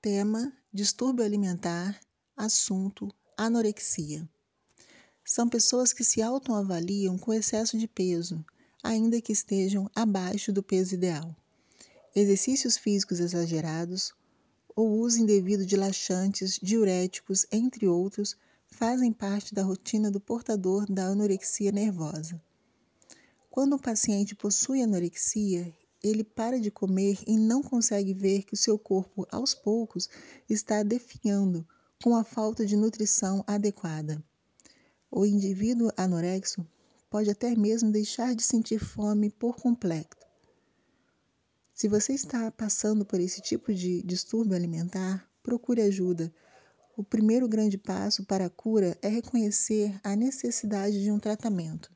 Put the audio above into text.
Tema: distúrbio alimentar. Assunto: anorexia. São pessoas que se autoavaliam com excesso de peso, ainda que estejam abaixo do peso ideal. Exercícios físicos exagerados, ou uso indevido de laxantes, diuréticos, entre outros, fazem parte da rotina do portador da anorexia nervosa. Quando o paciente possui anorexia, ele para de comer e não consegue ver que o seu corpo, aos poucos, está definhando com a falta de nutrição adequada. O indivíduo anorexo pode até mesmo deixar de sentir fome por completo. Se você está passando por esse tipo de distúrbio alimentar, procure ajuda. O primeiro grande passo para a cura é reconhecer a necessidade de um tratamento.